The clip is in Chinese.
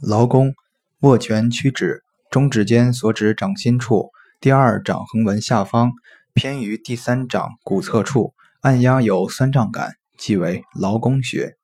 劳宫，握拳屈指，中指尖所指掌心处，第二掌横纹下方，偏于第三掌骨侧处，按压有酸胀感，即为劳宫穴。